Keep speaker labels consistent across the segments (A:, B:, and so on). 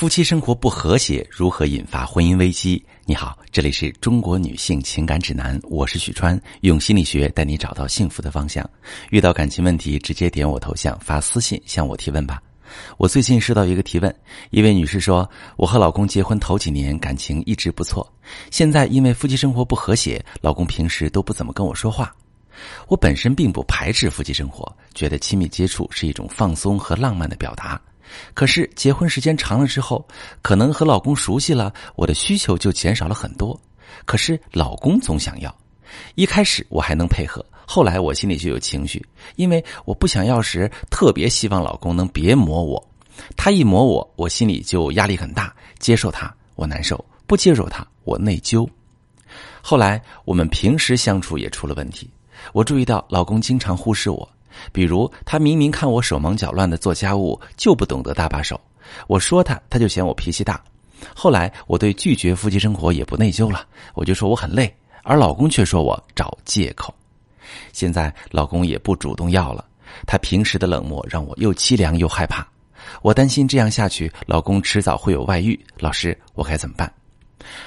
A: 夫妻生活不和谐，如何引发婚姻危机？你好，这里是中国女性情感指南，我是许川，用心理学带你找到幸福的方向。遇到感情问题，直接点我头像发私信向我提问吧。我最近收到一个提问，一位女士说，我和老公结婚头几年感情一直不错，现在因为夫妻生活不和谐，老公平时都不怎么跟我说话。我本身并不排斥夫妻生活，觉得亲密接触是一种放松和浪漫的表达。可是结婚时间长了之后，可能和老公熟悉了，我的需求就减少了很多。可是老公总想要，一开始我还能配合，后来我心里就有情绪，因为我不想要时，特别希望老公能别磨我。他一磨我，我心里就压力很大，接受他我难受，不接受他我内疚。后来我们平时相处也出了问题，我注意到老公经常忽视我。比如，他明明看我手忙脚乱的做家务，就不懂得搭把手。我说他，他就嫌我脾气大。后来，我对拒绝夫妻生活也不内疚了，我就说我很累，而老公却说我找借口。现在，老公也不主动要了。他平时的冷漠让我又凄凉又害怕。我担心这样下去，老公迟早会有外遇。老师，我该怎么办？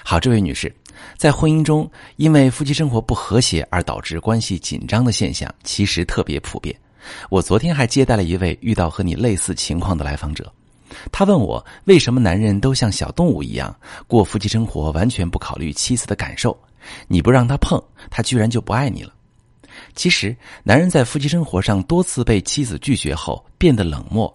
A: 好，这位女士。在婚姻中，因为夫妻生活不和谐而导致关系紧张的现象，其实特别普遍。我昨天还接待了一位遇到和你类似情况的来访者，他问我为什么男人都像小动物一样过夫妻生活，完全不考虑妻子的感受？你不让他碰，他居然就不爱你了。其实，男人在夫妻生活上多次被妻子拒绝后变得冷漠，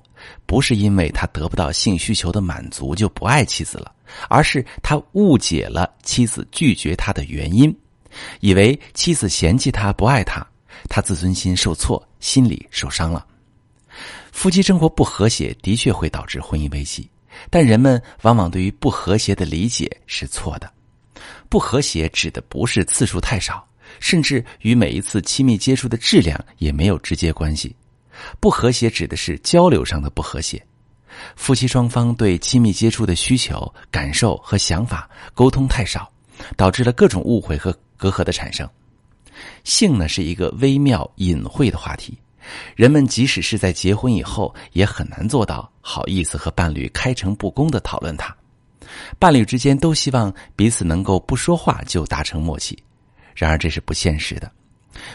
A: 不是因为他得不到性需求的满足就不爱妻子了。而是他误解了妻子拒绝他的原因，以为妻子嫌弃他不爱他，他自尊心受挫，心里受伤了。夫妻生活不和谐的确会导致婚姻危机，但人们往往对于不和谐的理解是错的。不和谐指的不是次数太少，甚至与每一次亲密接触的质量也没有直接关系。不和谐指的是交流上的不和谐。夫妻双方对亲密接触的需求、感受和想法沟通太少，导致了各种误会和隔阂的产生。性呢是一个微妙隐晦的话题，人们即使是在结婚以后，也很难做到好意思和伴侣开诚布公的讨论它。伴侣之间都希望彼此能够不说话就达成默契，然而这是不现实的。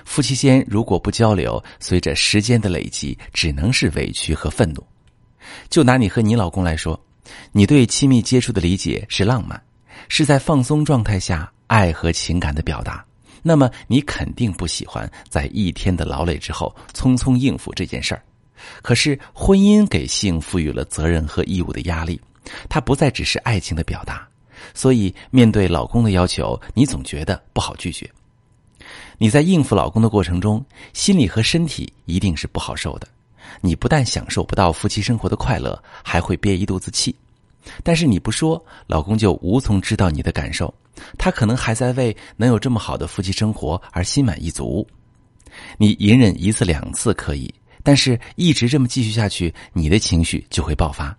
A: 夫妻间如果不交流，随着时间的累积，只能是委屈和愤怒。就拿你和你老公来说，你对亲密接触的理解是浪漫，是在放松状态下爱和情感的表达。那么你肯定不喜欢在一天的劳累之后匆匆应付这件事儿。可是婚姻给性赋予了责任和义务的压力，它不再只是爱情的表达。所以面对老公的要求，你总觉得不好拒绝。你在应付老公的过程中，心理和身体一定是不好受的。你不但享受不到夫妻生活的快乐，还会憋一肚子气。但是你不说，老公就无从知道你的感受。他可能还在为能有这么好的夫妻生活而心满意足。你隐忍一次两次可以，但是一直这么继续下去，你的情绪就会爆发。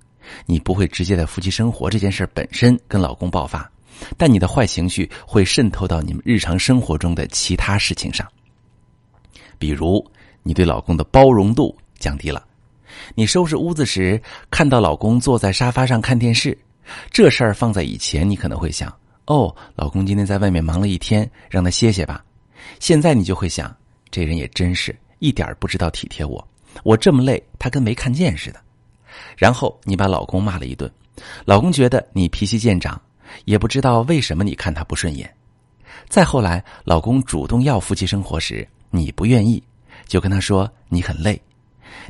A: 你不会直接在夫妻生活这件事本身跟老公爆发，但你的坏情绪会渗透到你们日常生活中的其他事情上。比如，你对老公的包容度。降低了。你收拾屋子时，看到老公坐在沙发上看电视，这事儿放在以前，你可能会想：哦，老公今天在外面忙了一天，让他歇歇吧。现在你就会想，这人也真是一点不知道体贴我，我这么累，他跟没看见似的。然后你把老公骂了一顿，老公觉得你脾气见长，也不知道为什么你看他不顺眼。再后来，老公主动要夫妻生活时，你不愿意，就跟他说你很累。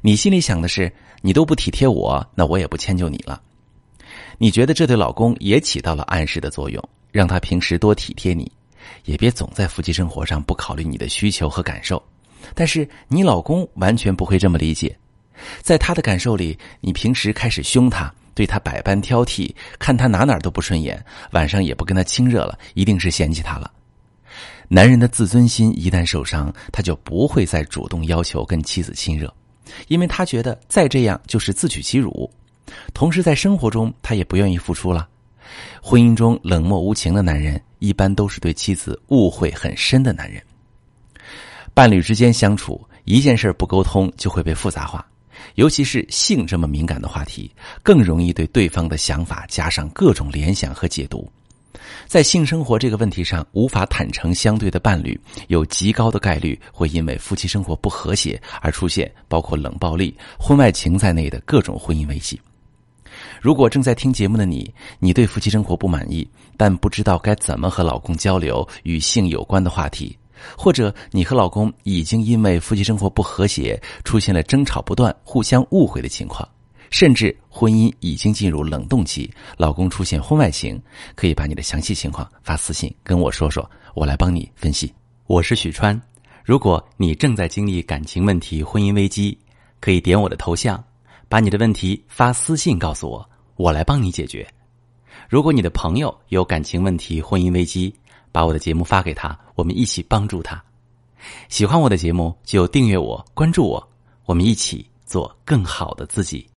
A: 你心里想的是，你都不体贴我，那我也不迁就你了。你觉得这对老公也起到了暗示的作用，让他平时多体贴你，也别总在夫妻生活上不考虑你的需求和感受。但是你老公完全不会这么理解，在他的感受里，你平时开始凶他，对他百般挑剔，看他哪哪都不顺眼，晚上也不跟他亲热了，一定是嫌弃他了。男人的自尊心一旦受伤，他就不会再主动要求跟妻子亲热。因为他觉得再这样就是自取其辱，同时在生活中他也不愿意付出了。婚姻中冷漠无情的男人，一般都是对妻子误会很深的男人。伴侣之间相处，一件事不沟通就会被复杂化。尤其是性这么敏感的话题，更容易对对方的想法加上各种联想和解读。在性生活这个问题上无法坦诚相对的伴侣，有极高的概率会因为夫妻生活不和谐而出现包括冷暴力、婚外情在内的各种婚姻危机。如果正在听节目的你，你对夫妻生活不满意，但不知道该怎么和老公交流与性有关的话题，或者你和老公已经因为夫妻生活不和谐出现了争吵不断、互相误会的情况。甚至婚姻已经进入冷冻期，老公出现婚外情，可以把你的详细情况发私信跟我说说，我来帮你分析。我是许川，如果你正在经历感情问题、婚姻危机，可以点我的头像，把你的问题发私信告诉我，我来帮你解决。如果你的朋友有感情问题、婚姻危机，把我的节目发给他，我们一起帮助他。喜欢我的节目就订阅我、关注我，我们一起做更好的自己。